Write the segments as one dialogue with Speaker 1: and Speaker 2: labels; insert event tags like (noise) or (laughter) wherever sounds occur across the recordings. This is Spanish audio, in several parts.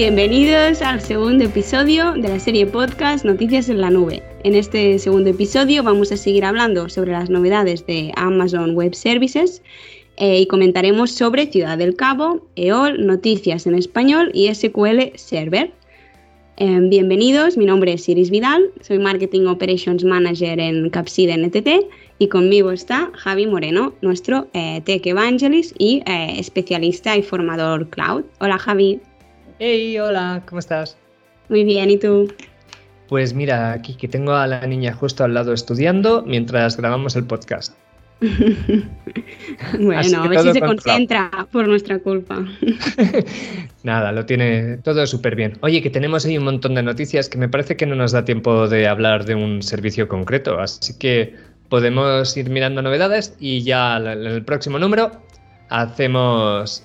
Speaker 1: Bienvenidos al segundo episodio de la serie podcast Noticias en la Nube. En este segundo episodio vamos a seguir hablando sobre las novedades de Amazon Web Services eh, y comentaremos sobre Ciudad del Cabo, EOL, Noticias en Español y SQL Server. Eh, bienvenidos, mi nombre es Iris Vidal, soy Marketing Operations Manager en Capside NTT y conmigo está Javi Moreno, nuestro eh, Tech Evangelist y especialista y formador cloud. Hola Javi.
Speaker 2: Hey, hola, ¿cómo estás?
Speaker 1: Muy bien, ¿y tú?
Speaker 2: Pues mira, aquí que tengo a la niña justo al lado estudiando mientras grabamos el podcast. (laughs)
Speaker 1: bueno, a ver si se concentra por nuestra culpa. (laughs)
Speaker 2: Nada, lo tiene todo súper bien. Oye, que tenemos ahí un montón de noticias que me parece que no nos da tiempo de hablar de un servicio concreto, así que podemos ir mirando novedades y ya en el próximo número hacemos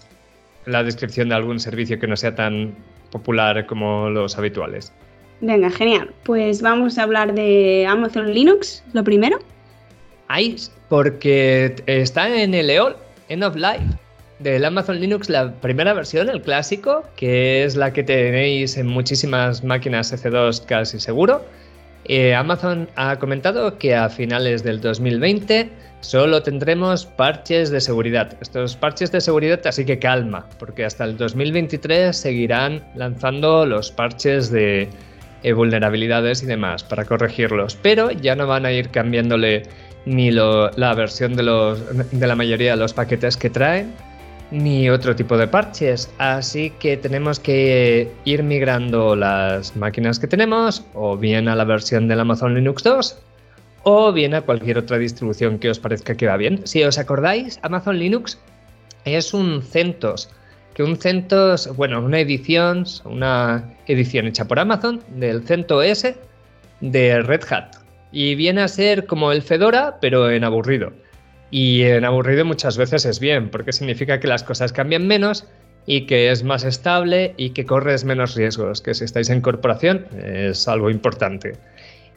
Speaker 2: la descripción de algún servicio que no sea tan popular como los habituales.
Speaker 1: Venga, genial. Pues vamos a hablar de Amazon Linux, lo primero.
Speaker 2: Ahí, porque está en el EOL, End of Life, del Amazon Linux, la primera versión, el clásico, que es la que tenéis en muchísimas máquinas EC2 casi seguro. Eh, Amazon ha comentado que a finales del 2020 solo tendremos parches de seguridad. Estos parches de seguridad, así que calma, porque hasta el 2023 seguirán lanzando los parches de eh, vulnerabilidades y demás para corregirlos, pero ya no van a ir cambiándole ni la versión de, la mayoría de los paquetes que traen, ni otro tipo de parches. Así que tenemos que ir migrando las máquinas que tenemos, o bien a la versión del Amazon Linux 2, o bien a cualquier otra distribución que os parezca que va bien. Si os acordáis, Amazon Linux es un CentOS, que un CentOS, bueno, una edición, una edición hecha por Amazon del CentOS de Red Hat. Y viene a ser como el Fedora, pero en aburrido. Y en aburrido muchas veces es bien, porque significa que las cosas cambian menos y que es más estable y que corres menos riesgos, que si estáis en corporación es algo importante.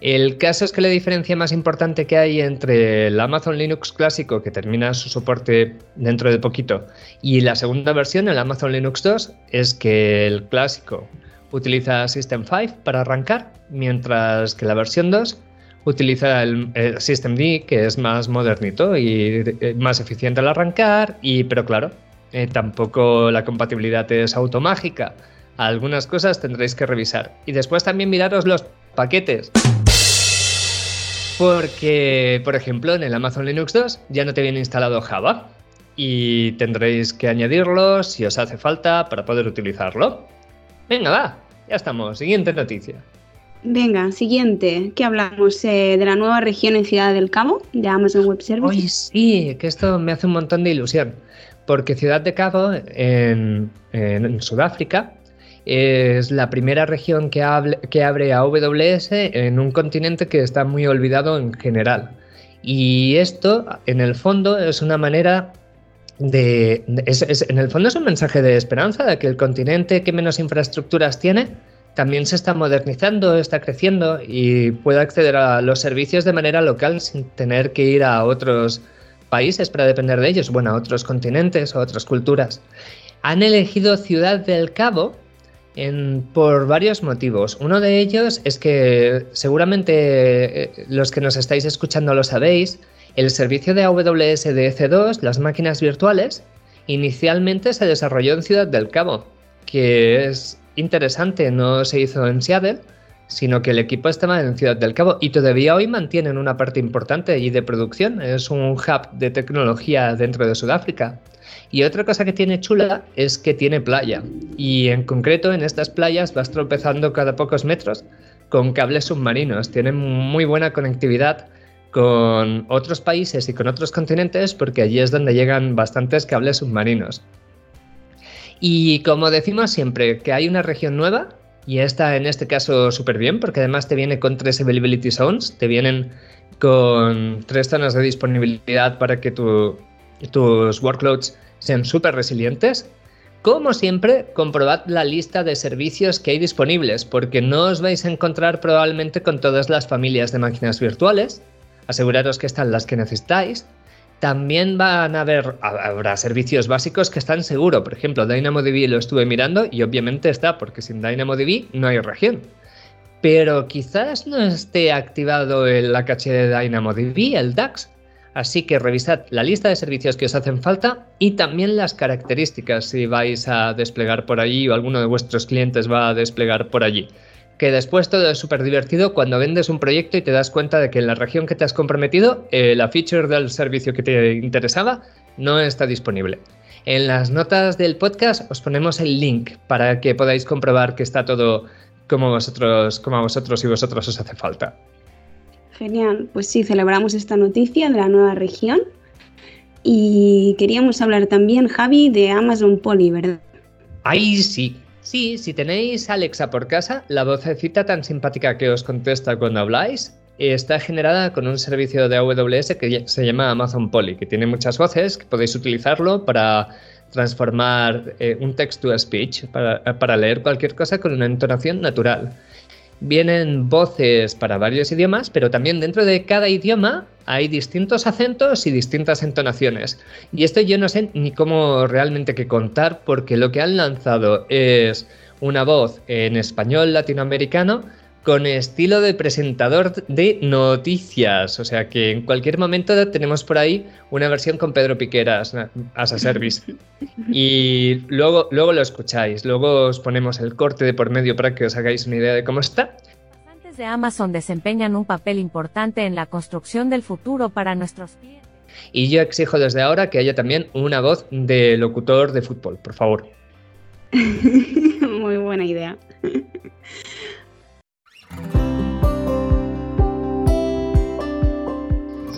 Speaker 2: El caso es que la diferencia más importante que hay entre el Amazon Linux clásico, que termina su soporte dentro de poquito, y la segunda versión, el Amazon Linux 2, es que el clásico utiliza System 5 para arrancar, mientras que la versión 2 utiliza el, System D, que es más modernito y eh, más eficiente al arrancar, y, pero claro, eh, tampoco la compatibilidad es automágica. Algunas cosas tendréis que revisar. Y después también miraros los paquetes. Porque, por ejemplo, en el Amazon Linux 2 ya no te viene instalado Java y tendréis que añadirlo si os hace falta para poder utilizarlo. Venga, va, ya estamos. Siguiente noticia.
Speaker 1: Venga, siguiente. ¿Qué hablamos? Eh, ¿De la nueva región en Ciudad del Cabo de Amazon Web Services?
Speaker 2: Oye, sí, que esto me hace un montón de ilusión. Porque Ciudad de Cabo, en, Sudáfrica, es la primera región que, abre AWS en un continente que está muy olvidado en general. Y esto, en el fondo, es una manera de... en el fondo es un mensaje de esperanza de que el continente que menos infraestructuras tiene también se está modernizando, está creciendo y puede acceder a los servicios de manera local sin tener que ir a otros países para depender de ellos, bueno, a otros continentes o otras culturas. Han elegido Ciudad del Cabo por varios motivos. Uno de ellos es que seguramente eh, los que nos estáis escuchando lo sabéis, el servicio de AWS de EC2, las máquinas virtuales, inicialmente se desarrolló en Ciudad del Cabo, que es interesante, no se hizo en Seattle, sino que el equipo estaba en Ciudad del Cabo y todavía hoy mantienen una parte importante allí de producción. Es un hub de tecnología dentro de Sudáfrica. Y otra cosa que tiene chula es que tiene playa. Y en concreto en estas playas vas tropezando cada pocos metros con cables submarinos. Tienen muy buena conectividad con otros países y con otros continentes porque allí es donde llegan bastantes cables submarinos. Y como decimos siempre, que hay una región nueva, y esta en este caso súper bien, porque además te viene con tres availability zones, te vienen con tres zonas de disponibilidad para que tus workloads sean súper resilientes. Como siempre, comprobad la lista de servicios que hay disponibles, porque no os vais a encontrar probablemente con todas las familias de máquinas virtuales. Aseguraros que están las que necesitáis también van a haber habrá servicios básicos que están seguros. Por ejemplo, DynamoDB lo estuve mirando y obviamente está, porque sin DynamoDB no hay región. Pero quizás no esté activado el caché de DynamoDB, el DAX. Así que revisad la lista de servicios que os hacen falta y también las características si vais a desplegar por allí o alguno de vuestros clientes va a desplegar por allí que después todo es súper divertido cuando vendes un proyecto y te das cuenta de que en la región que te has comprometido, eh, la feature del servicio que te interesaba no está disponible. En las notas del podcast os ponemos el link para que podáis comprobar que está todo como vosotros, como a vosotros y vosotros os hace falta.
Speaker 1: Genial, pues sí, celebramos esta noticia de la nueva región y queríamos hablar también, Javi, de Amazon Poly, ¿verdad?
Speaker 2: Ahí sí, Sí, si tenéis Alexa por casa, la vocecita tan simpática que os contesta cuando habláis está generada con un servicio de AWS que se llama Amazon Poly, que tiene muchas voces, que podéis utilizarlo para transformar eh, un text to speech, para, para leer cualquier cosa con una entonación natural vienen voces para varios idiomas, pero también dentro de cada idioma hay distintos acentos y distintas entonaciones. Y esto yo no sé ni cómo realmente que contar, porque lo que han lanzado es una voz en español latinoamericano con estilo de presentador de noticias. O sea que en cualquier momento tenemos por ahí una versión con Pedro Piqueras as a service. (laughs) Y luego, luego lo escucháis. Luego os ponemos el corte de por medio para que os hagáis una idea de cómo está.
Speaker 3: Los de Amazon desempeñan un papel importante en la construcción del futuro para nuestros clientes.
Speaker 2: Y yo exijo desde ahora que haya también una voz de locutor de fútbol, por favor. (laughs)
Speaker 1: Muy buena idea.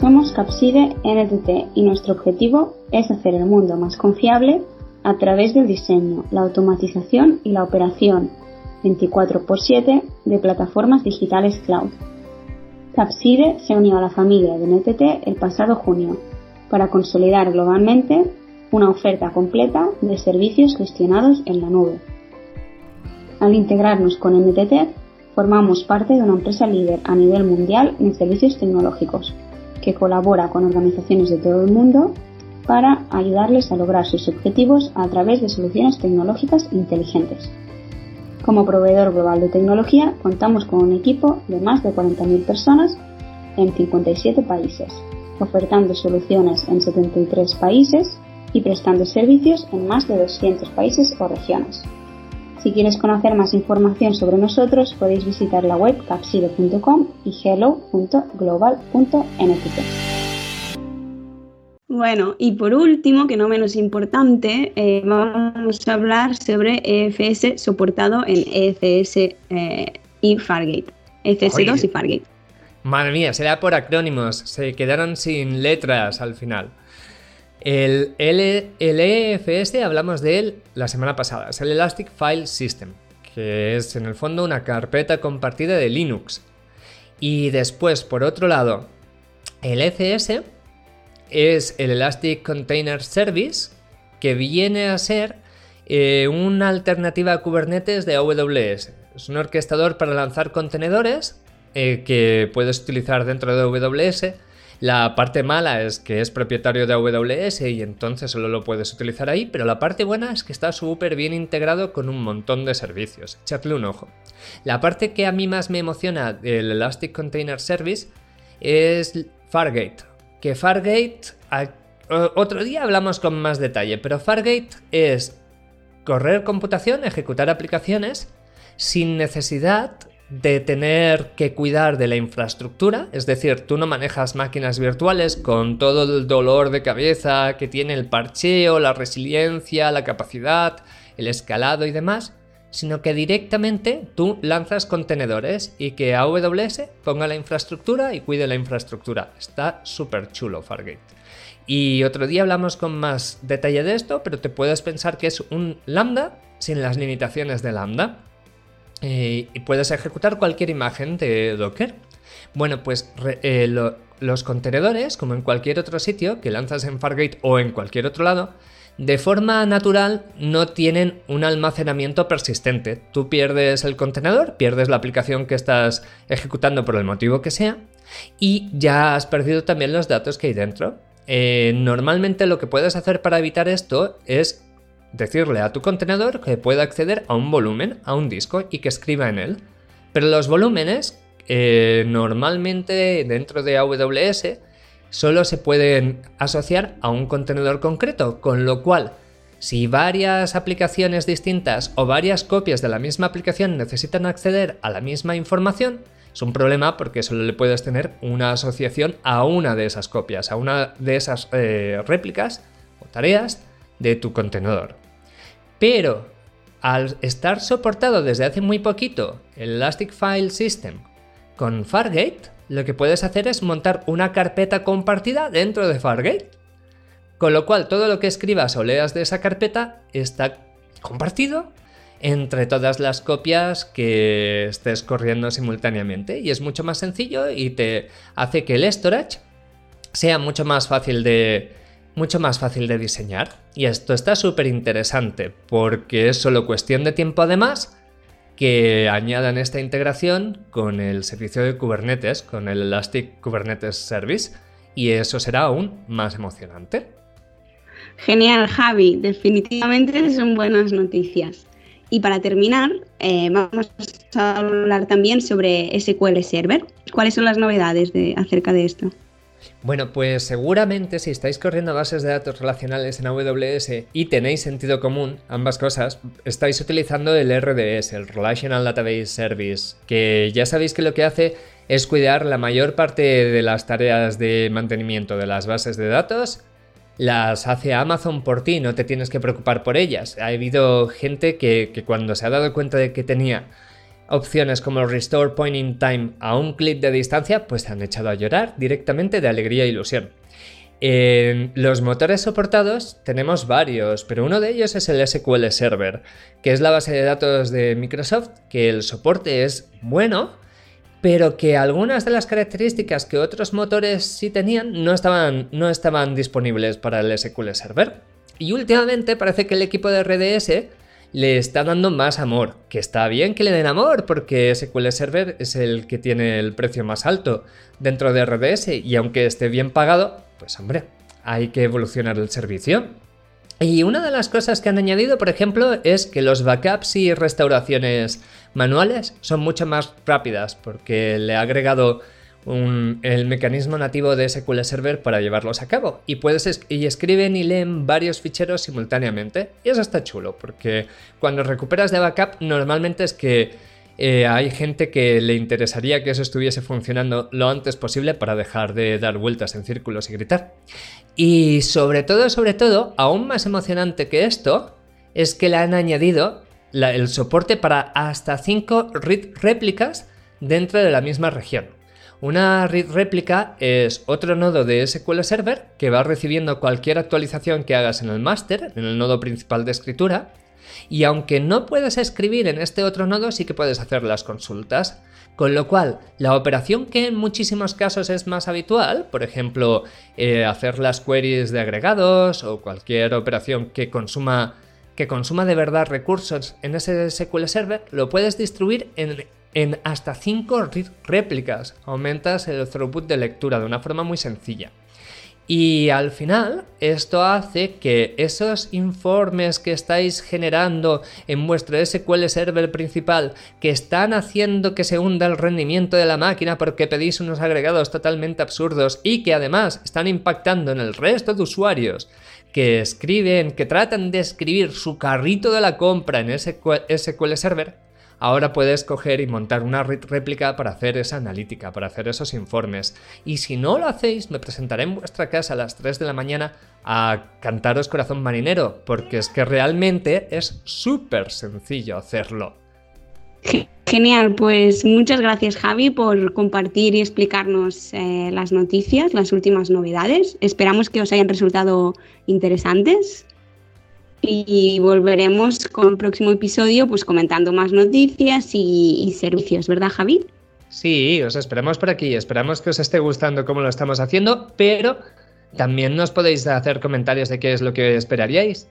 Speaker 1: Somos Capside NTT y nuestro objetivo es hacer el mundo más confiable a través del diseño, la automatización y la operación 24x7 de plataformas digitales cloud. Capside se unió a la familia de NTT el pasado junio para consolidar globalmente una oferta completa de servicios gestionados en la nube. Al integrarnos con NTT, formamos parte de una empresa líder a nivel mundial en servicios tecnológicos que colabora con organizaciones de todo el mundo para ayudarles a lograr sus objetivos a través de soluciones tecnológicas inteligentes. Como proveedor global de tecnología, contamos con un equipo de más de 40.000 personas en 57 países, ofertando soluciones en 73 países y prestando servicios en más de 200 países o regiones. Si quieres conocer más información sobre nosotros, podéis visitar la web capside.com y hello.global.ntt. Bueno, y por último, que no menos importante, eh, vamos a hablar sobre EFS soportado en EFS eh, y Fargate. EFS2 y Fargate.
Speaker 2: Madre mía, será por acrónimos, se quedaron sin letras al final. El, EFS hablamos de él la semana pasada, es el Elastic File System, que es en el fondo una carpeta compartida de Linux. Y después, por otro lado, el ECS es el Elastic Container Service, que viene a ser eh, una alternativa a Kubernetes de AWS. Es un orquestador para lanzar contenedores eh, que puedes utilizar dentro de AWS la parte mala es que es propietario de AWS y entonces solo lo puedes utilizar ahí, pero la parte buena es que está súper bien integrado con un montón de servicios. Echadle un ojo. La parte que a mí más me emociona del Elastic Container Service es Fargate. Que Fargate, otro día hablamos con más detalle, pero Fargate es correr computación, ejecutar aplicaciones sin necesidad de tener que cuidar de la infraestructura, es decir, tú no manejas máquinas virtuales con todo el dolor de cabeza que tiene el parcheo, la resiliencia, la capacidad, el escalado y demás, sino que directamente tú lanzas contenedores y que AWS ponga la infraestructura y cuide la infraestructura. Está súper chulo Fargate. Y otro día hablamos con más detalle de esto, pero te puedes pensar que es un lambda sin las limitaciones de lambda. Eh, y puedes ejecutar cualquier imagen de Docker. Bueno, pues eh, los contenedores, como en cualquier otro sitio que lanzas en Fargate o en cualquier otro lado, de forma natural no tienen un almacenamiento persistente. Tú pierdes el contenedor, pierdes la aplicación que estás ejecutando por el motivo que sea, y ya has perdido también los datos que hay dentro. eh, normalmente lo que puedes hacer para evitar esto es decirle a tu contenedor que pueda acceder a un volumen, a un disco y que escriba en él. Pero los volúmenes eh, normalmente dentro de AWS solo se pueden asociar a un contenedor concreto, con lo cual si varias aplicaciones distintas o varias copias de la misma aplicación necesitan acceder a la misma información, es un problema porque solo le puedes tener una asociación a una de esas copias, a una de esas eh, réplicas o tareas de tu contenedor. Pero al estar soportado desde hace muy poquito el Elastic File System con Fargate, lo que puedes hacer es montar una carpeta compartida dentro de Fargate. Con lo cual todo lo que escribas o leas de esa carpeta está compartido entre todas las copias que estés corriendo simultáneamente y es mucho más sencillo y te hace que el storage sea mucho más fácil de mucho más fácil de diseñar y esto está súper interesante porque es solo cuestión de tiempo además que añadan esta integración con el servicio de Kubernetes, con el Elastic Kubernetes Service y eso será aún más emocionante.
Speaker 1: Genial, Javi. Definitivamente son buenas noticias. Y para terminar, eh, vamos a hablar también sobre SQL Server. ¿Cuáles son las novedades de, acerca de esto?
Speaker 2: Bueno, pues seguramente si estáis corriendo bases de datos relacionales en AWS y tenéis sentido común, ambas cosas, estáis utilizando el RDS, el Relational Database Service, que ya sabéis que lo que hace es cuidar la mayor parte de las tareas de mantenimiento de las bases de datos las hace Amazon por ti, no te tienes que preocupar por ellas. Ha habido gente que, cuando se ha dado cuenta de que tenía opciones como Restore Pointing Time a un clic de distancia, pues se han echado a llorar directamente de alegría e ilusión. En los motores soportados tenemos varios, pero uno de ellos es el SQL Server, que es la base de datos de Microsoft, que el soporte es bueno, pero que algunas de las características que otros motores sí tenían no estaban, no estaban disponibles para el SQL Server. Y últimamente parece que el equipo de RDS le está dando más amor, que está bien que le den amor porque SQL Server es el que tiene el precio más alto dentro de RDS y aunque esté bien pagado, pues hombre, hay que evolucionar el servicio. Y una de las cosas que han añadido, por ejemplo, es que los backups y restauraciones manuales son mucho más rápidas porque le ha agregado el mecanismo nativo de SQL Server para llevarlos a cabo. Y puedes y escriben y leen varios ficheros simultáneamente. Y eso está chulo, porque cuando recuperas de backup, normalmente es que eh, hay gente que le interesaría que eso estuviese funcionando lo antes posible para dejar de dar vueltas en círculos y gritar. Y sobre todo, sobre todo, aún más emocionante que esto, es que le han añadido el soporte para hasta 5 read réplicas dentro de la misma región. Una réplica es otro nodo de SQL Server que va recibiendo cualquier actualización que hagas en el master, en el nodo principal de escritura, y aunque no puedes escribir en este otro nodo, sí que puedes hacer las consultas. Con lo cual, la operación que en muchísimos casos es más habitual, por ejemplo, eh, hacer las queries de agregados o cualquier operación que consuma, que consuma de verdad recursos en ese SQL Server, lo puedes distribuir en, en hasta 5 réplicas. Aumentas el throughput de lectura de una forma muy sencilla. Y al final, esto hace que esos informes que estáis generando en vuestro SQL Server principal, que están haciendo que se hunda el rendimiento de la máquina porque pedís unos agregados totalmente absurdos y que además están impactando en el resto de usuarios que escriben, que tratan de escribir su carrito de la compra en SQL Server, ahora puedes coger y montar una réplica para hacer esa analítica, para hacer esos informes. Y si no lo hacéis, me presentaré en vuestra casa a las 3 de la mañana a cantaros corazón marinero, porque es que realmente es súper sencillo hacerlo.
Speaker 1: Genial, pues muchas gracias Javi por compartir y explicarnos eh, las noticias, las últimas novedades. Esperamos que os hayan resultado interesantes y volveremos con el próximo episodio pues comentando más noticias y, servicios, ¿verdad Javi?
Speaker 2: Sí, os esperamos por aquí, esperamos que os esté gustando cómo lo estamos haciendo, pero también nos podéis hacer comentarios de qué es lo que esperaríais.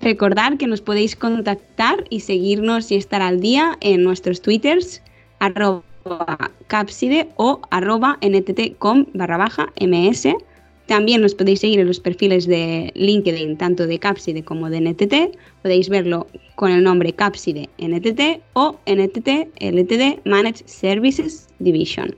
Speaker 1: Recordad que nos podéis contactar y seguirnos y estar al día en nuestros twitters arroba capside o arroba nttcom barra baja ms También nos podéis seguir en los perfiles de LinkedIn, tanto de Capside como de NTT. Podéis verlo con el nombre Capside NTT o NTT LTD Managed Services Division.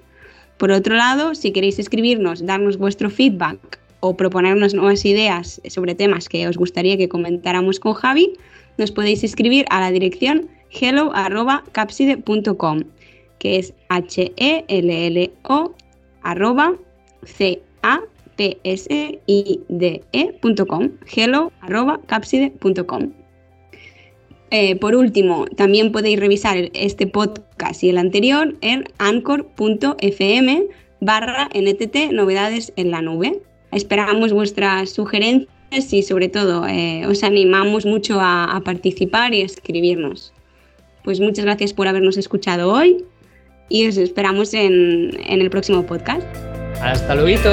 Speaker 1: Por otro lado, si queréis escribirnos, darnos vuestro feedback o proponernos nuevas ideas sobre temas que os gustaría que comentáramos con Javi, nos podéis escribir a la dirección hello.capside.com, que es H-E-L-L-O arroba C-A pside.com, hello.capside.com. Eh, por último, también podéis revisar este podcast y el anterior en anchor.fm barra ntt novedades en la nube. Esperamos vuestras sugerencias y sobre todo eh, os animamos mucho a, participar y a escribirnos. Pues muchas gracias por habernos escuchado hoy y os esperamos en, en el próximo podcast.
Speaker 2: Hasta luego.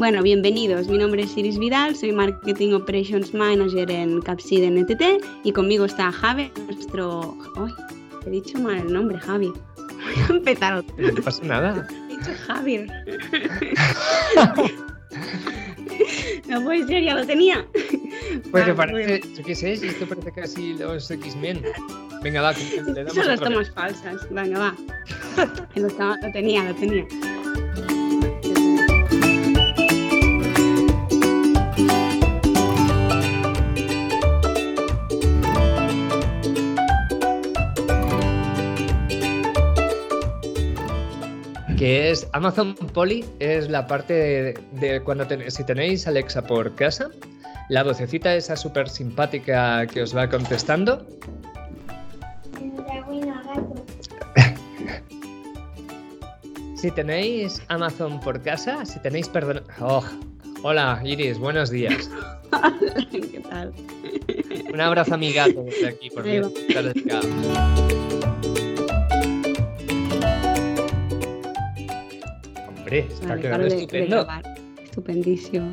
Speaker 1: Bueno, bienvenidos. Mi nombre es Iris Vidal, soy Marketing Operations Manager en Capside NTT y conmigo está Javi, nuestro... He dicho mal el nombre, Javi. Voy a empezar
Speaker 2: No pasa nada.
Speaker 1: He dicho Javier. (laughs) no puede ser, ya lo tenía.
Speaker 2: Pues me parece, yo qué sé, esto parece casi los X-Men. Venga, va, (laughs)
Speaker 1: le damos Son las tomas falsas. Venga, va. (laughs) lo, lo tenía, lo tenía.
Speaker 2: Que es Amazon Polly, es la parte de, cuando si tenéis Alexa por casa, la vocecita esa súper simpática que os va contestando. (laughs) si tenéis Amazon por casa, si tenéis perdón... Oh, hola Iris, buenos días. (laughs)
Speaker 1: ¿Qué tal?
Speaker 2: Un abrazo a mi gato desde aquí, por está quedando estupendo.
Speaker 1: Estupendísimo.